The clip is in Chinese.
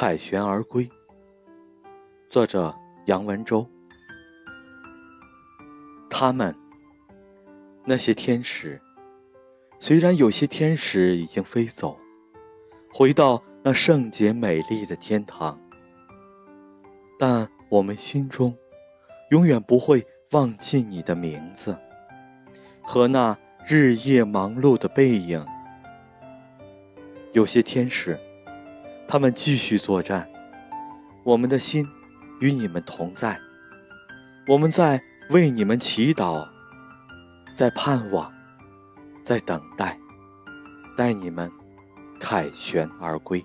凯旋而归。作者杨文洲。他们，那些天使，虽然有些天使已经飞走，回到那圣洁美丽的天堂，但我们心中，永远不会忘记你的名字和那日夜忙碌的背影。有些天使，他们继续作战，我们的心与你们同在，我们在为你们祈祷，在盼望，在等待，待你们凯旋而归。